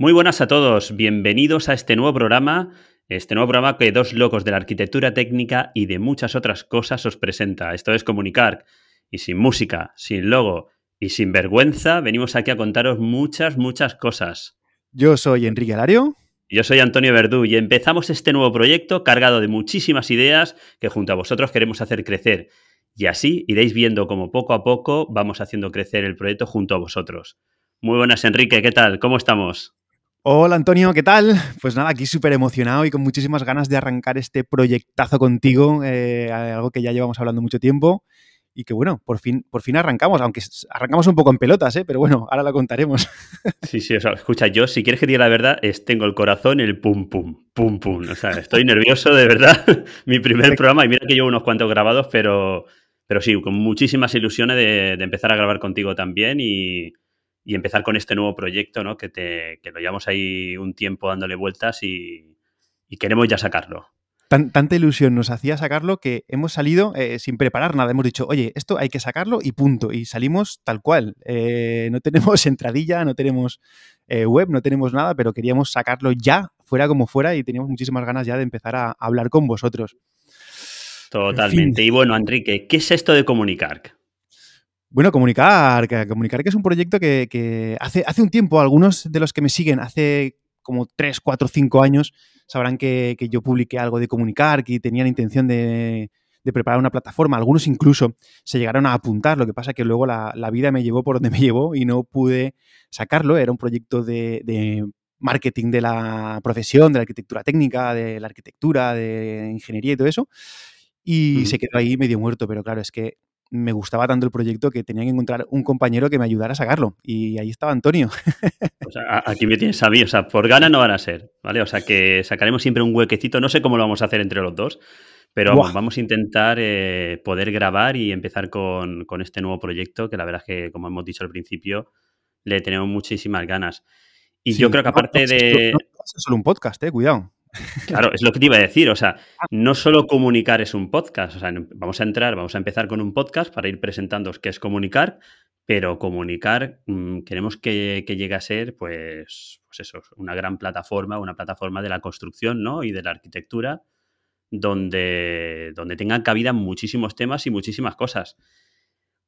Muy buenas a todos, bienvenidos a este nuevo programa, este nuevo programa que dos locos de la arquitectura técnica y de muchas otras cosas os presenta. Esto es Comunicar. Y sin música, sin logo y sin vergüenza, venimos aquí a contaros muchas, muchas cosas. Yo soy Enrique Alario. Yo soy Antonio Verdú y empezamos este nuevo proyecto cargado de muchísimas ideas que junto a vosotros queremos hacer crecer. Y así iréis viendo cómo poco a poco vamos haciendo crecer el proyecto junto a vosotros. Muy buenas, Enrique, ¿qué tal? ¿Cómo estamos? Hola Antonio, ¿qué tal? Pues nada, aquí súper emocionado y con muchísimas ganas de arrancar este proyectazo contigo, eh, algo que ya llevamos hablando mucho tiempo y que bueno, por fin, por fin arrancamos, aunque arrancamos un poco en pelotas, ¿eh? pero bueno, ahora lo contaremos. Sí, sí, o sea, escucha, yo si quieres que diga la verdad, es, tengo el corazón el pum, pum, pum, pum, o sea, estoy nervioso de verdad, mi primer programa y mira que llevo unos cuantos grabados, pero, pero sí, con muchísimas ilusiones de empezar a grabar contigo también y, y empezar con este nuevo proyecto, ¿no? Que, te, que lo llevamos ahí un tiempo dándole vueltas y, queremos ya sacarlo. tanta ilusión nos hacía sacarlo que hemos salido eh, sin preparar nada. Hemos dicho, oye, esto hay que sacarlo y punto. Y salimos tal cual. Eh, no tenemos entradilla, no tenemos eh, web, no tenemos nada, pero queríamos sacarlo ya, fuera como fuera, y teníamos muchísimas ganas ya de empezar a hablar con vosotros. Totalmente. Y bueno, Enrique, ¿qué es esto de comunicar? Bueno, comunicar, comunicar que es un proyecto que, hace, hace un tiempo, algunos de los que me siguen hace como 3, 4, 5 años, sabrán que, yo publiqué algo de comunicar, que tenían intención de, preparar una plataforma. Algunos incluso se llegaron a apuntar, lo que pasa que luego la, vida me llevó por donde me llevó y no pude sacarlo. Era un proyecto de, marketing de la profesión, de la arquitectura técnica, de la arquitectura, de ingeniería y todo eso. Y se quedó ahí medio muerto, pero claro, es que me gustaba tanto el proyecto que tenía que encontrar un compañero que me ayudara a sacarlo. Y ahí estaba Antonio. O sea, aquí me tienes a mí. O sea, por ganas no van a ser, ¿vale? O sea, que sacaremos siempre un huequecito. No sé cómo lo vamos a hacer entre los dos, pero vamos, a intentar eh, poder grabar y empezar con, este nuevo proyecto, que la verdad es que, como hemos dicho al principio, le tenemos muchísimas ganas. Y yo creo que aparte de... No, es solo un podcast, eh, cuidado. Claro, es lo que te iba a decir. O sea, ah. no solo comunicar es un podcast. O sea, vamos a entrar, vamos a empezar con un podcast para ir presentando qué es comunicar, pero comunicar mm, queremos que, llegue a ser, pues, pues eso, una gran plataforma, una plataforma de la construcción ¿no? y de la arquitectura, donde, donde tengan cabida muchísimos temas y muchísimas cosas.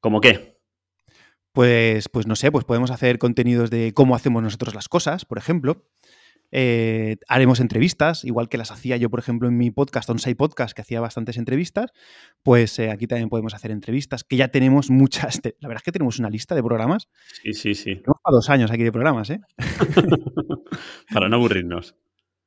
¿Cómo qué? Pues, pues no sé, pues podemos hacer contenidos de cómo hacemos nosotros las cosas, por ejemplo. Eh, haremos entrevistas, igual que las hacía yo, por ejemplo, en mi podcast, Onsite Podcast, que hacía bastantes entrevistas, pues eh, aquí también podemos hacer entrevistas, que ya tenemos muchas, la verdad es que tenemos una lista de programas. Sí, sí, sí. Tenemos para dos años aquí de programas, ¿eh? para no aburrirnos.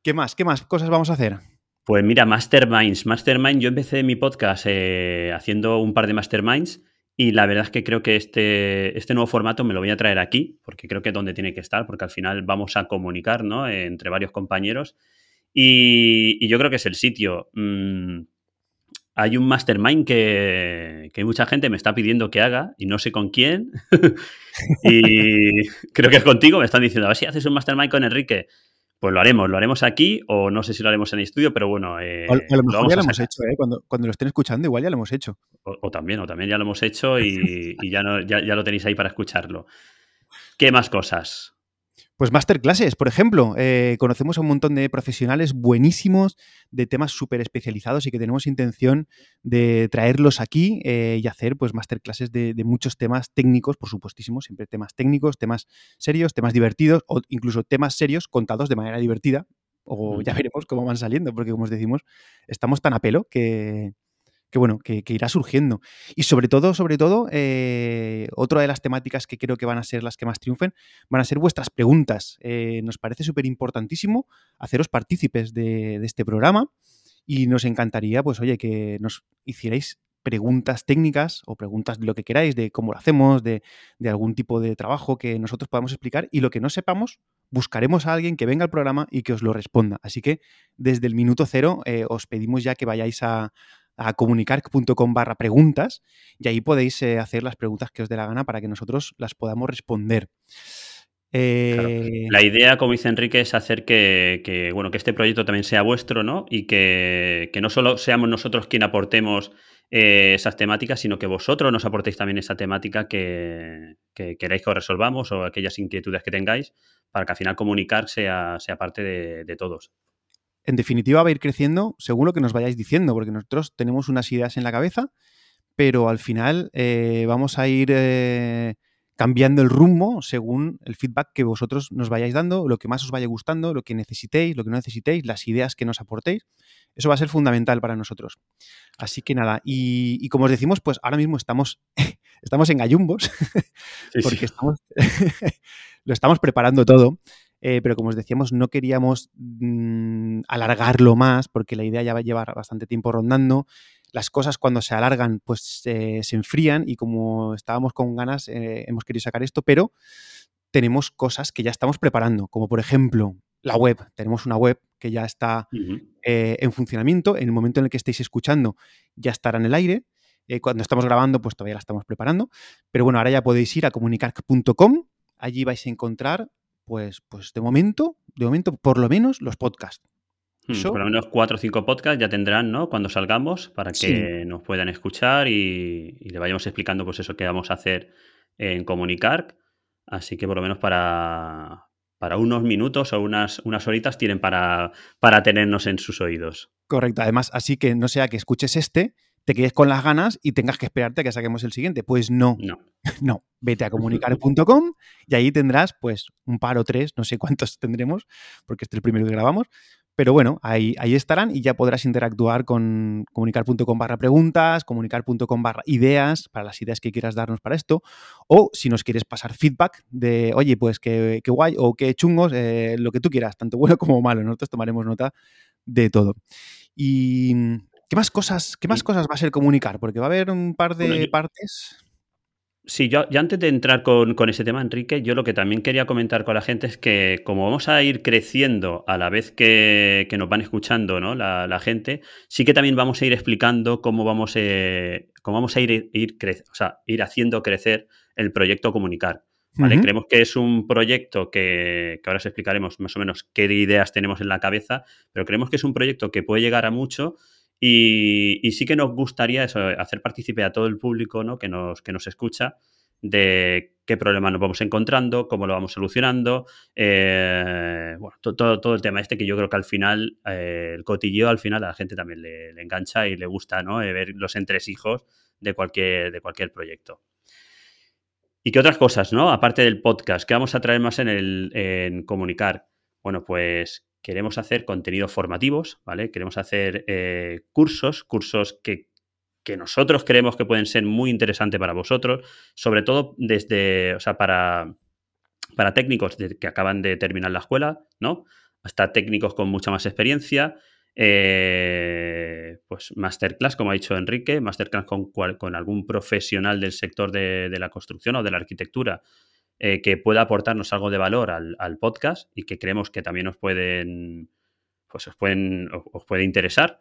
¿Qué más? ¿Qué más cosas vamos a hacer? Pues mira, Masterminds. Mastermind, yo empecé mi podcast eh, haciendo un par de Masterminds y la verdad es que creo que este, este nuevo formato me lo voy a traer aquí, porque creo que es donde tiene que estar, porque al final vamos a comunicar ¿no? entre varios compañeros. Y, yo creo que es el sitio. Mm, hay un mastermind que, que, mucha gente me está pidiendo que haga y no sé con quién. y creo que es contigo. Me están diciendo, a ver si haces un mastermind con Enrique pues lo haremos, lo haremos aquí o no sé si lo haremos en el estudio, pero bueno. Eh, a lo mejor ya lo hemos hecho, ¿eh? cuando, cuando, lo estén escuchando, igual ya lo hemos hecho. O, también, o también ya lo hemos hecho y, ya, no, ya, ya, lo tenéis ahí para escucharlo. ¿Qué más cosas? Pues masterclasses, por ejemplo. Eh, conocemos a un montón de profesionales buenísimos de temas súper especializados y que tenemos intención de traerlos aquí eh, y hacer pues masterclasses de, muchos temas técnicos, por supuestísimo, siempre temas técnicos, temas serios, temas divertidos o incluso temas serios contados de manera divertida. O ya veremos cómo van saliendo, porque como os decimos, estamos tan a pelo que, que bueno, que, irá surgiendo. Y sobre todo, sobre todo, eh, otra de las temáticas que creo que van a ser las que más triunfen, van a ser vuestras preguntas. Eh, nos parece súper importantísimo haceros partícipes de, este programa y nos encantaría, pues oye, que nos hicierais preguntas técnicas o preguntas de lo que queráis, de cómo lo hacemos, de, algún tipo de trabajo que nosotros podamos explicar y lo que no sepamos, buscaremos a alguien que venga al programa y que os lo responda. Así que desde el minuto cero eh, os pedimos ya que vayáis a, a comunicar.com barra preguntas y ahí podéis eh, hacer las preguntas que os dé la gana para que nosotros las podamos responder. Eh, la idea, como dice Enrique, es hacer que, bueno, que este proyecto también sea vuestro, ¿no? Y que, no solo seamos nosotros quien aportemos eh, esas temáticas, sino que vosotros nos aportéis también esa temática que, que queráis que os resolvamos o aquellas inquietudes que tengáis para que al final comunicar sea, sea parte de, todos. En definitiva, va a ir creciendo según lo que nos vayáis diciendo, porque nosotros tenemos unas ideas en la cabeza, pero al final eh, vamos a ir eh, cambiando el rumbo según el feedback que vosotros nos vayáis dando, lo que más os vaya gustando, lo que necesitéis, lo que no necesitéis, las ideas que nos aportéis. Eso va a ser fundamental para nosotros. Así que nada, y, como os decimos, pues ahora mismo estamos, estamos en gallumbos, porque lo estamos preparando todo. Eh, pero como os decíamos, no queríamos mm, alargarlo más porque la idea ya va a llevar bastante tiempo rondando las cosas cuando se alargan pues se enfrían y como estábamos con ganas eh, hemos querido sacar esto, pero tenemos cosas que ya estamos preparando, como por ejemplo la web. Tenemos una web que ya está eh, en funcionamiento. En el momento en el que estéis escuchando ya estará en el aire. Eh, cuando estamos grabando, pues todavía la estamos preparando. Pero bueno, ahora ya podéis ir a comunicar.com. Allí vais a encontrar, pues, pues de momento, de momento, por lo menos los podcasts. Hmm, por lo menos cuatro o cinco podcasts ya tendrán, ¿no? Cuando salgamos, para que nos puedan escuchar y, le vayamos explicando, pues eso que vamos a hacer en comunicar. Así que por lo menos para, para unos minutos o unas, unas horitas tienen para, para tenernos en sus oídos. Correcto. Además, así que no sea que escuches este, te quedes con las ganas y tengas que esperarte a que saquemos el siguiente. Pues no. No. No. Vete a comunicar.com y ahí tendrás, pues, un par o tres, no sé cuántos tendremos, porque este es el primero que grabamos, pero bueno, ahí, ahí estarán y ya podrás interactuar con comunicar.com barra preguntas, comunicar.com barra ideas, para las ideas que quieras darnos para esto. O si nos quieres pasar feedback de, oye, pues qué, guay o qué chungos, eh, lo que tú quieras, tanto bueno como malo. Nosotros tomaremos nota de todo. Y ¿qué más cosas, qué más cosas va a ser comunicar? Porque va a haber un par de partes. Sí, yo, antes de entrar con, ese tema, Enrique, yo lo que también quería comentar con la gente es que como vamos a ir creciendo a la vez que, nos van escuchando ¿no? la, gente, sí que también vamos a ir explicando cómo vamos, eh, cómo vamos a ir, ir, o sea, ir haciendo crecer el proyecto Comunicar. ¿vale? Creemos que es un proyecto que, que ahora os explicaremos más o menos qué ideas tenemos en la cabeza, pero creemos que es un proyecto que puede llegar a mucho y, sí que nos gustaría eso, hacer partícipe a todo el público ¿no? que, nos, que nos escucha de qué problemas nos vamos encontrando, cómo lo vamos solucionando, eh, bueno, todo, todo, el tema este que yo creo que al final, eh, el cotilleo al final a la gente también le, engancha y le gusta ¿no? Eh, ver los entresijos de cualquier, de cualquier proyecto. ¿Y qué otras cosas, no? Aparte del podcast, ¿qué vamos a traer más en, el, en comunicar? Bueno, pues queremos hacer contenidos formativos, ¿vale? Queremos hacer eh, cursos, cursos que, nosotros creemos que pueden ser muy interesantes para vosotros, sobre todo desde, o sea, para, para técnicos que acaban de terminar la escuela, ¿no? Hasta técnicos con mucha más experiencia. Eh, pues masterclass, como ha dicho Enrique, masterclass con, con algún profesional del sector de, de la construcción o de la arquitectura eh, que pueda aportarnos algo de valor al, podcast y que creemos que también os pueden, pues os pueden, os puede interesar.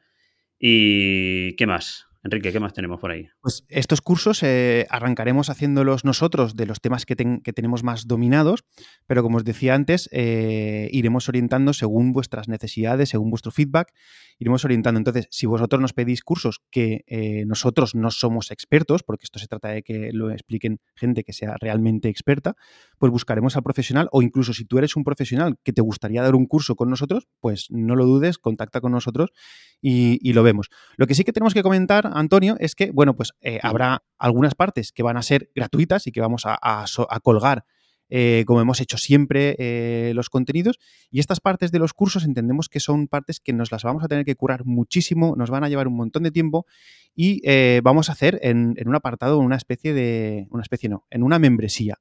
¿Y qué más? Enrique, ¿qué más tenemos por ahí? Pues estos cursos eh, arrancaremos haciéndolos nosotros de los temas que, tenemos más dominados, pero como os decía antes, eh, iremos orientando según vuestras necesidades, según vuestro feedback, iremos orientando. Entonces, si vosotros nos pedís cursos que eh, nosotros no somos expertos, porque esto se trata de que lo expliquen gente que sea realmente experta, pues buscaremos al profesional o incluso si tú eres un profesional que te gustaría dar un curso con nosotros, pues no lo dudes, contacta con nosotros y lo vemos. Lo que sí que tenemos que comentar Antonio, es que, bueno, pues eh, habrá algunas partes que van a ser gratuitas y que vamos a, colgar eh, como hemos hecho siempre eh, los contenidos. Y estas partes de los cursos entendemos que son partes que nos las vamos a tener que curar muchísimo, nos van a llevar un montón de tiempo y vamos a hacer en, un apartado, una especie de, una especie no, en una membresía.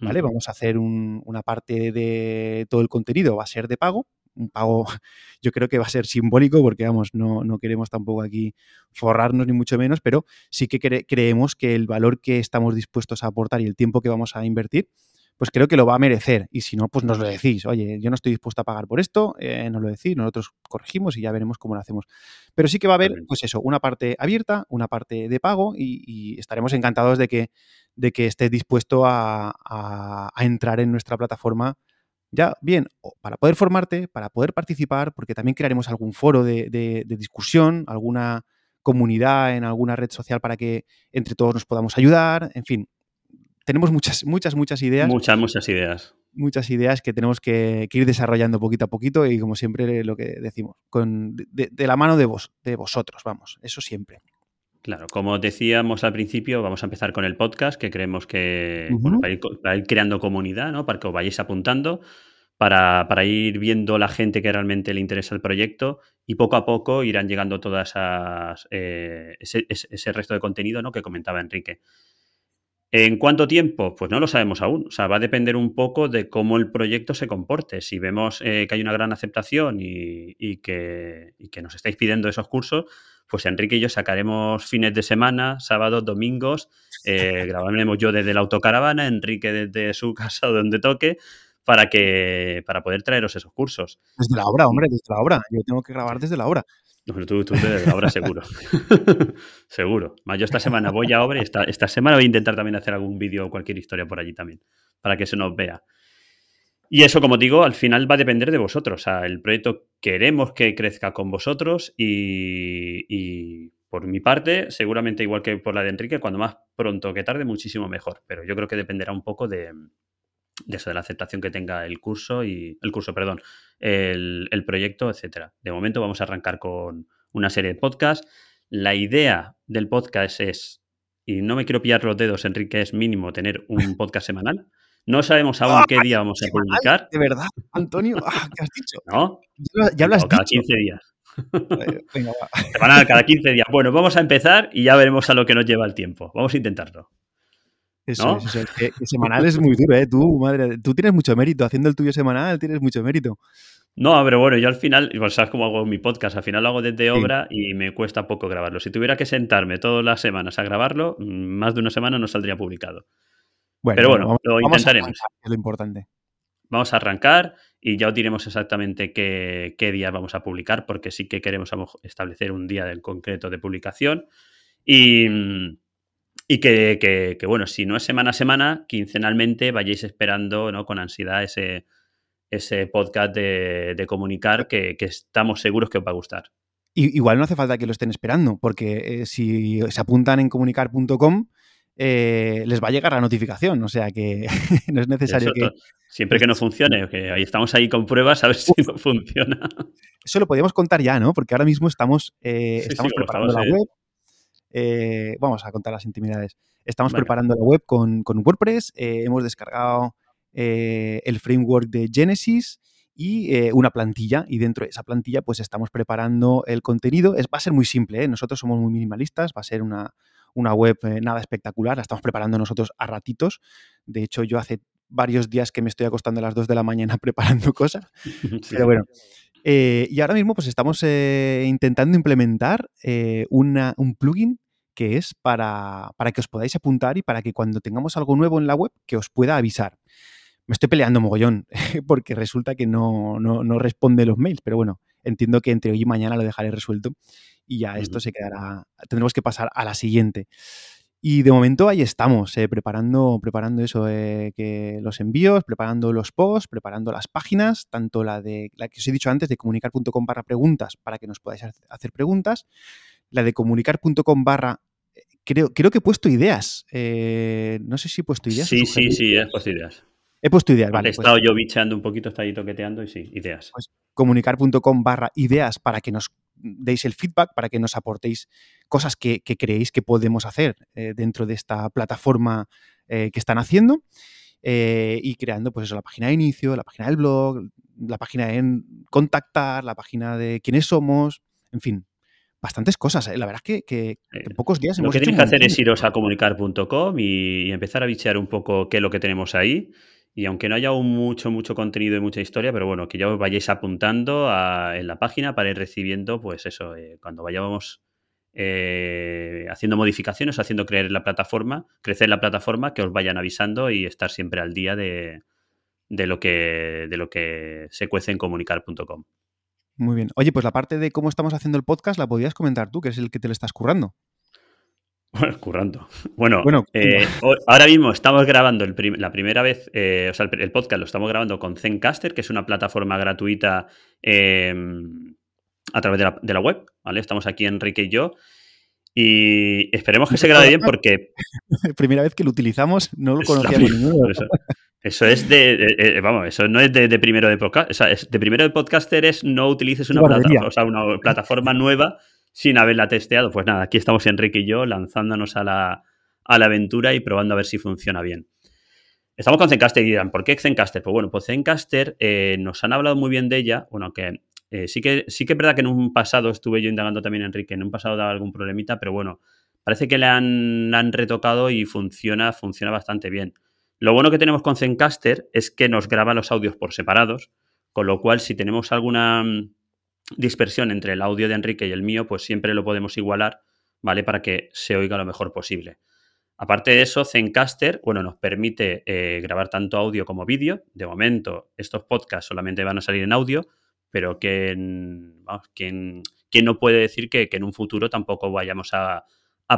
¿Vale? Vamos a hacer una parte de todo el contenido, va a ser de pago, un pago yo creo que va a ser simbólico porque, vamos, no, no queremos tampoco aquí forrarnos ni mucho menos, pero sí que creemos que el valor que estamos dispuestos a aportar y el tiempo que vamos a invertir, pues creo que lo va a merecer. Y si no, pues nos lo decís. Oye, yo no estoy dispuesto a pagar por esto, eh, nos lo decís, nosotros corregimos y ya veremos cómo lo hacemos. Pero sí que va a haber, pues eso, una parte abierta, una parte de pago y, estaremos encantados de que, de que estés dispuesto a, a entrar en nuestra plataforma ya bien, para poder formarte, para poder participar, porque también crearemos algún foro de, discusión, alguna comunidad en alguna red social para que entre todos nos podamos ayudar, en fin, tenemos muchas, muchas, muchas ideas. Muchas, muchas ideas. muchas ideas que tenemos que, ir desarrollando poquito a poquito y como siempre lo que decimos, con, de, la mano de, vos, de vosotros, vamos, eso siempre. Claro, como decíamos al principio, vamos a empezar con el podcast, que creemos que para, ir, creando comunidad, ¿no? Para que os vayáis apuntando, para, ir viendo la gente que realmente le interesa el proyecto y poco a poco irán llegando todas eh, ese, ese, resto de contenido ¿no? que comentaba Enrique. ¿En cuánto tiempo? Pues no lo sabemos aún. O sea, va a depender un poco de cómo el proyecto se comporte. Si vemos eh, que hay una gran aceptación y, que, nos estáis pidiendo esos cursos, pues Enrique y yo sacaremos fines de semana, sábados, domingos, eh, grabaremos yo desde la autocaravana, Enrique desde su casa o donde toque, para que para poder traeros esos cursos. Desde la obra, hombre, desde la obra. Yo tengo que grabar desde la obra. No, tú, tú desde la obra seguro. seguro. Más yo esta semana voy a obra y esta, esta semana voy a intentar también hacer algún vídeo o cualquier historia por allí también, para que se nos vea. Y eso, como digo, al final va a depender de vosotros. O sea, el proyecto queremos que crezca con vosotros y, por mi parte, seguramente igual que por la de Enrique, cuando más pronto que tarde, muchísimo mejor. Pero yo creo que dependerá un poco de, eso, de la aceptación que tenga el curso y el curso, perdón, el, el proyecto, etcétera. De momento vamos a arrancar con una serie de podcasts. La idea del podcast es, y no me quiero pillar los dedos, Enrique, es mínimo tener un podcast semanal. No sabemos aún qué día vamos a publicar. De verdad, Antonio, ah, ¿qué has dicho? ¿No? Ya, lo has cada 15 días. Venga, va. cada 15 días. Bueno, vamos a empezar y ya veremos a lo que nos lleva el tiempo. Vamos a intentarlo. Eso, eso, que, semanal es muy duro, ¿eh? Tú, madre, tú tienes mucho mérito. Haciendo el tuyo semanal tienes mucho mérito. No, pero bueno, yo al final, igual sabes cómo hago mi podcast, al final lo hago desde obra y me cuesta poco grabarlo. Si tuviera que sentarme todas las semanas a grabarlo, mm, más de una semana no saldría publicado. Pero bueno, lo intentaremos. es lo importante. Vamos a arrancar y ya os diremos exactamente qué, día vamos a publicar, porque sí que queremos establecer un día en concreto de publicación. Y, y que, bueno, si no es semana a semana, quincenalmente vayáis esperando ¿no? con ansiedad ese, ese podcast de, comunicar que, estamos seguros que os va a gustar. igual no hace falta que lo estén esperando, porque eh, si se apuntan en comunicar.com, eh, les va a llegar la notificación. O sea que no es necesario que. Siempre que no funcione, que ahí estamos ahí con pruebas a ver si no funciona. Eso lo podríamos contar ya, ¿no? Porque ahora mismo estamos, eh, estamos preparando la web. Eh, vamos a contar las intimidades. Estamos preparando la web con, WordPress. hemos descargado el framework de Genesis y una plantilla. Y dentro de esa plantilla, pues estamos preparando el contenido. Es, va a ser muy simple, Nosotros somos muy minimalistas. Va a ser una, una web eh, nada espectacular, la estamos preparando nosotros a ratitos. De hecho, yo hace varios días que me estoy acostando a las 2 de la mañana preparando cosas. Pero bueno. Eh, y ahora mismo pues estamos eh, intentando implementar un plugin que es para, para, que os podáis apuntar y para que cuando tengamos algo nuevo en la web, que os pueda avisar. Me estoy peleando mogollón, porque resulta que no, no, no responde los mails, pero bueno, entiendo que entre hoy y mañana lo dejaré resuelto y ya esto se quedará, tendremos que pasar a la siguiente. Y de momento ahí estamos, eh, preparando, preparando eso, eh, que los envíos, preparando los posts, preparando las páginas, tanto la de la que os he dicho antes de comunicar.com barra preguntas para que nos podáis hacer preguntas, la de comunicar.com barra eh, creo, creo que he puesto ideas. no sé si he puesto ideas. Sí, sí, sí, he puesto ideas. He puesto ideas, vale. He pues estado yo bicheando un poquito, está ahí toqueteando y sí, ideas. Pues comunicar.com barra ideas para que nos deis el feedback, para que nos aportéis cosas que, creéis que podemos hacer eh, dentro de esta plataforma eh, que están haciendo. Eh, y creando, pues eso, la página de inicio, la página del blog, la página en contactar, la página de quiénes somos, en fin, bastantes cosas. La verdad es que, en pocos días hemos Lo que tenéis que hacer es iros a comunicar.com y, y, empezar a bichear un poco qué es lo que tenemos ahí y aunque no haya mucho, mucho contenido y mucha historia, pero bueno, que ya os vayáis apuntando en la página para ir recibiendo, pues eso, eh, cuando vayamos eh, haciendo modificaciones, haciendo creer la plataforma, crecer la plataforma, que os vayan avisando y estar siempre al día de, lo, que, de lo que se cuece en comunicar.com. Muy bien. Oye, pues la parte de cómo estamos haciendo el podcast la podías comentar tú, que es el que te lo estás currando. Bueno, currando. Bueno, eh, ahora mismo estamos grabando la primera vez, eh, o sea, el, podcast lo estamos grabando con Zencaster, que es una plataforma gratuita em, a través de la, web, ¿vale? Estamos aquí Enrique y yo. Y esperemos que se grabe bien porque... Primera vez que lo utilizamos, no lo conocíamos ninguno. Eso es de, vamos, eso no es de, primero de podcast, o sea, de primero de podcaster es no utilices una, una plataforma nueva sin haberla testeado. Pues nada, aquí estamos Enrique y yo lanzándonos a la, a la aventura y probando a ver si funciona bien. Estamos con Zencaster y dirán, ¿por qué Zencaster? Pues bueno, pues Zencaster eh, nos han hablado muy bien de ella, bueno, que eh, sí, que sí que es verdad que en un pasado estuve yo indagando también, Enrique, en un pasado daba algún problemita, pero bueno, parece que le han, han retocado y funciona, funciona bastante bien. Lo bueno que tenemos con Zencaster es que nos graba los audios por separados, con lo cual si tenemos alguna dispersión entre el audio de Enrique y el mío, pues siempre lo podemos igualar, ¿vale? Para que se oiga lo mejor posible. Aparte de eso, Zencaster, bueno, nos permite eh, grabar tanto audio como vídeo. De momento, estos podcasts solamente van a salir en audio, pero que, ¿quién, no puede decir que, en un futuro tampoco vayamos a,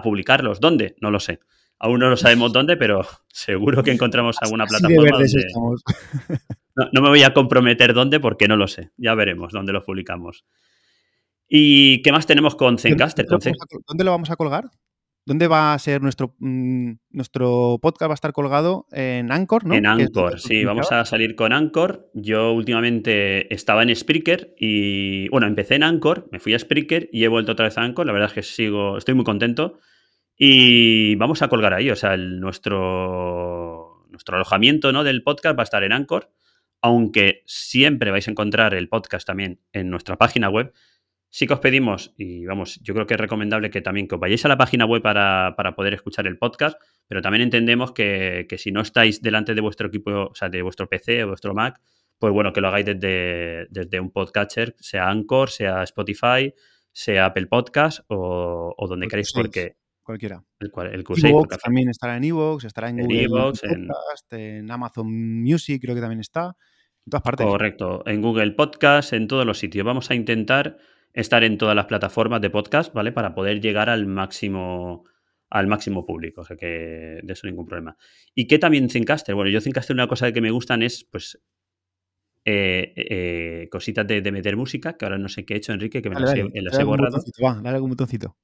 publicarlos? ¿Dónde? No lo sé. Aún no lo sabemos dónde, pero seguro que encontramos alguna plataforma No, me voy a comprometer dónde porque no lo sé. Ya veremos dónde los publicamos. ¿Y qué más tenemos con Zencaster? ¿Dónde lo vamos a colgar? ¿Dónde va a ser nuestro, mm, nuestro podcast? Va a estar colgado en Anchor, ¿no? En Anchor, sí, vamos a salir con Anchor. Yo últimamente estaba en Spreaker y, bueno, empecé en Anchor, me fui a Spreaker y he vuelto otra vez a Anchor. La verdad es que sigo, estoy muy contento. Y vamos a colgar ahí, o sea, nuestro, nuestro alojamiento ¿no? del podcast va a estar en Anchor, aunque siempre vais a encontrar el podcast también en nuestra página web sí que os pedimos, y vamos, yo creo que es recomendable que también que os vayáis a la página web para, poder escuchar el podcast, pero también entendemos que, si no estáis delante de vuestro equipo, o sea, de vuestro PC o vuestro Mac, pues bueno, que lo hagáis desde, desde un podcatcher, sea Anchor, sea Spotify, sea Apple Podcast o, donde queréis, porque... Cualquiera. El, el también estará en Evox, estará en, Google Podcast, en... Amazon Music creo que también está, en todas partes. Correcto, en Google Podcast, en todos los sitios. Vamos a intentar estar en todas las plataformas de podcast, ¿vale? Para poder llegar al máximo al máximo público, o sea que de eso ningún problema. ¿Y qué también Zencaster? Bueno, yo Zencaster una cosa que me gustan es, pues, eh, eh, cositas de, meter música, que ahora no sé qué he hecho, Enrique, que me las, he, borrado. dale algún botoncito.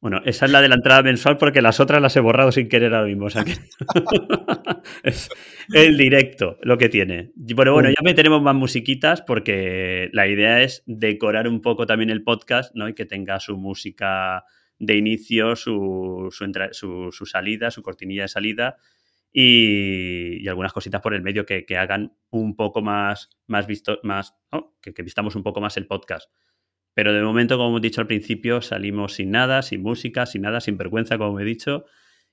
Bueno, esa es la de la entrada mensual porque las otras las he borrado sin querer ahora mismo. O sea que es el directo lo que tiene. Pero bueno, ya meteremos más musiquitas porque la idea es decorar un poco también el podcast, ¿no? Y que tenga su música de inicio, su, su, salida, su cortinilla de salida y, algunas cositas por el medio que, hagan un poco más, más visto, más, que, que vistamos un poco más el podcast. Pero de momento, como hemos dicho al principio, salimos sin nada, sin música, sin nada, sin vergüenza, como he dicho.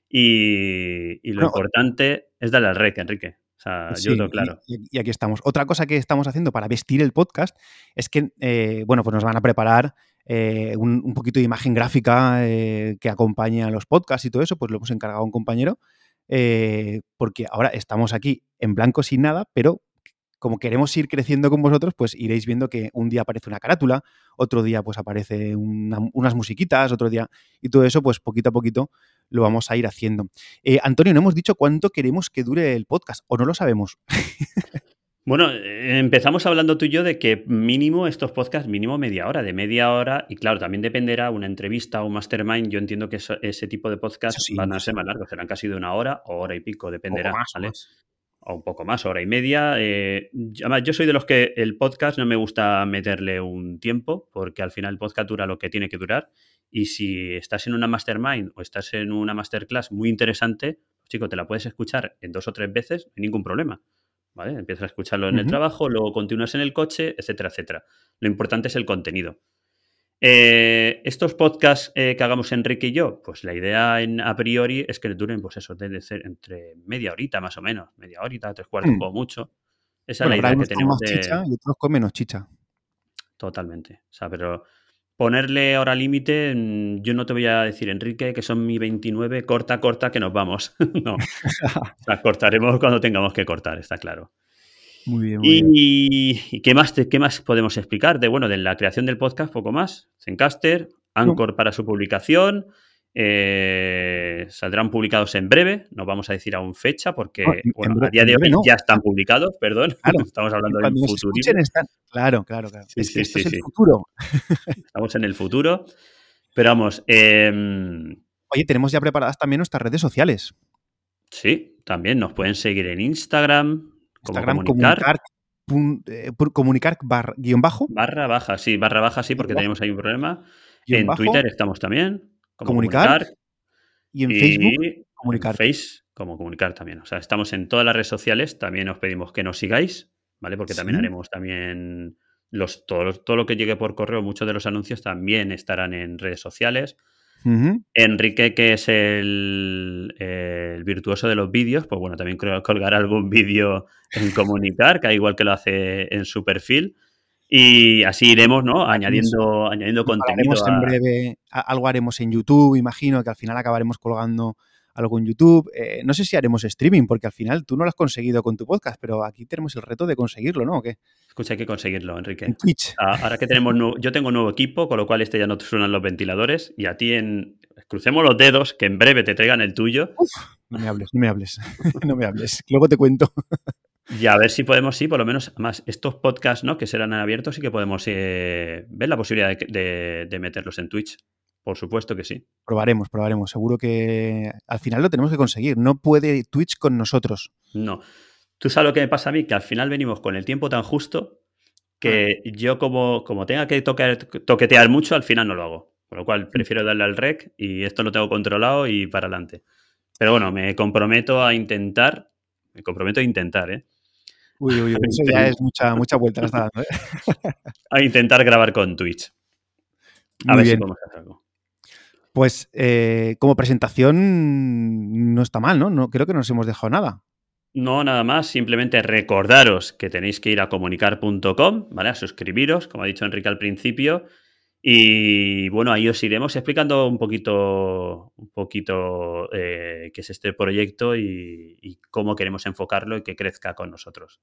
Y, lo importante es darle al rec, Enrique. O sea, yo lo claro. Y, aquí estamos. Otra cosa que estamos haciendo para vestir el podcast es que, eh, bueno, pues nos van a preparar eh, un, poquito de imagen gráfica eh, que acompañe a los podcasts y todo eso, pues lo hemos encargado a un compañero. porque ahora estamos aquí en blanco sin nada, pero como queremos ir creciendo con vosotros, pues iréis viendo que un día aparece una carátula, otro día pues aparece unas musiquitas, otro día, y todo eso pues poquito a poquito lo vamos a ir haciendo. Eh, Antonio, no hemos dicho cuánto queremos que dure el podcast, o no lo sabemos. Bueno, eh, empezamos hablando tú y yo de que mínimo estos podcasts, mínimo media hora, de media hora, y claro, también dependerá una entrevista o un mastermind. Yo entiendo que ese tipo de podcasts van a ser más largos, serán casi de una hora o hora y pico, dependerá. ¿vale? O un poco más, hora y media. Eh, además, yo soy de los que el podcast no me gusta meterle un tiempo, porque al final el podcast dura lo que tiene que durar. Y si estás en una mastermind o estás en una masterclass muy interesante, pues, chico, te la puedes escuchar en dos o tres veces, sin ningún problema. ¿Vale? Empiezas a escucharlo en el trabajo, luego continúas en el coche, etcétera, etcétera. Lo importante es el contenido. Eh, estos podcasts eh, que hagamos Enrique y yo, pues la idea en, a priori es que duren, pues eso, debe ser entre media horita más o menos, media horita, tres cuartos, mm. mucho. Esa es la idea que tenemos. de... chicha y otros con menos chicha. Totalmente. O sea, pero ponerle hora límite, mm, yo no te voy a decir, Enrique, que son mi 29, corta, corta, que nos vamos. no. o sea, cortaremos cuando tengamos que cortar, está claro. Muy bien, y, ¿qué, más qué más podemos explicar? De, bueno, de la creación del podcast, poco más. Zencaster, Anchor para su publicación. Eh, saldrán publicados en breve, no vamos a decir aún fecha porque a día de hoy ya están publicados, perdón. Estamos hablando del futuro. Claro, claro, claro. es que esto es el futuro. Estamos en el futuro. Pero vamos. Em, Oye, tenemos ya preparadas también nuestras redes sociales. Sí, también nos pueden seguir en Instagram. Instagram comunicar. comunicar, eh, comunicar bar- guion bajo. Barra baja, sí, barra baja, sí, porque tenemos ahí un problema. En bajo, Twitter estamos también, como comunicar, comunicar. y en y Facebook comunicar. en Face, como comunicar también. O sea, estamos en todas las redes sociales. También os pedimos que nos sigáis, ¿vale? Porque también haremos también los, todo, todo lo que llegue por correo, muchos de los anuncios también estarán en redes sociales. Enrique, que es el, el virtuoso de los vídeos, pues bueno, también creo colgará algún vídeo en comunicar, que igual que lo hace en su perfil. Y así iremos, ¿no? Añadiendo, añadiendo contenido. Haremos en breve, algo haremos en YouTube, imagino que al final acabaremos colgando algo en YouTube. Eh, no sé si haremos streaming, porque al final tú no lo has conseguido con tu podcast, pero aquí tenemos el reto de conseguirlo, ¿no? ¿O qué? Escucha, hay que conseguirlo, En Enrique. Twitch. Ah, Ahora que tenemos nuevo- yo tengo un nuevo equipo, con lo cual este ya no te suenan los ventiladores. Y a ti en. Crucemos los dedos, que en breve te traigan el tuyo. No me hables, no me hables, no me hables. Luego te cuento. Y a ver si podemos, sí, por lo menos, más estos podcasts, ¿no? Que serán abiertos y que podemos eh, ver la posibilidad de, que- de- de meterlos en Twitch. Por supuesto que sí. Probaremos, probaremos. Seguro que al final lo tenemos que conseguir. No puede Twitch con nosotros. No. ¿Tú sabes lo que me pasa a mí? Que al final venimos con el tiempo tan justo que yo como, como tenga que tocar- toquetear mucho, al final no lo hago. Con lo cual prefiero darle al rec y esto lo tengo controlado y para adelante. Pero bueno, me comprometo a intentar, me comprometo a intentar, ¿eh? Uy, uy, uy, eso ya es mucha, mucha vuelta. la está dando, ¿eh? A intentar grabar con Twitch. A Muy ver si bien. podemos hacer algo. Pues eh, como presentación no está mal, ¿no? ¿no? Creo que no nos hemos dejado nada. No, nada más, simplemente recordaros que tenéis que ir a comunicar.com, ¿vale? A suscribiros, como ha dicho Enrique al principio. Y bueno, ahí os iremos explicando un poquito, un poquito eh, qué es este proyecto y, y cómo queremos enfocarlo y que crezca con nosotros.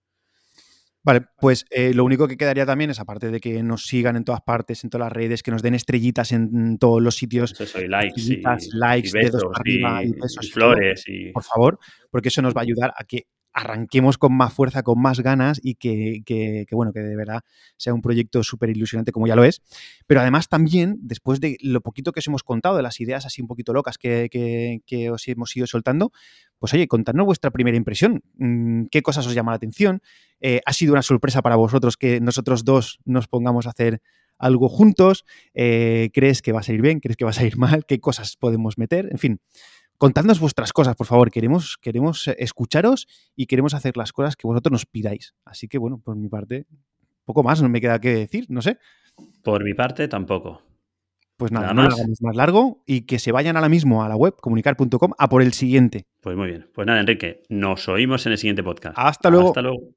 Vale, pues eh, lo único que quedaría también es, aparte de que nos sigan en todas partes, en todas las redes, que nos den estrellitas en todos los sitios, eso, y likes y, likes, y dedos besos para arriba y, besos y flores y por favor, porque eso nos va a ayudar a que arranquemos con más fuerza, con más ganas y que, que- que, bueno, que de verdad sea un proyecto súper ilusionante como ya lo es. Pero además también, después de lo poquito que os hemos contado, de las ideas así un poquito locas que- que os hemos ido soltando, pues oye, contadnos vuestra primera impresión. Mm, ¿Qué cosas os llama la atención? Eh, ¿Ha sido una sorpresa para vosotros que nosotros dos nos pongamos a hacer algo juntos? Eh, ¿Crees que va a salir bien? ¿Crees que va a salir mal? ¿Qué cosas podemos meter? En fin, contadnos vuestras cosas, por favor. Queremos, queremos eh, escucharos y queremos hacer las cosas que vosotros nos pidáis. Así que, bueno, por mi parte, poco más no me queda que decir, no sé. por mi parte tampoco. Pues nada, Nada no lo hagamos más largo y que se vayan ahora mismo a la web comunicar.com a por el siguiente. Pues muy bien. Pues nada, Enrique, nos oímos en el siguiente podcast. Hasta luego. Hasta luego.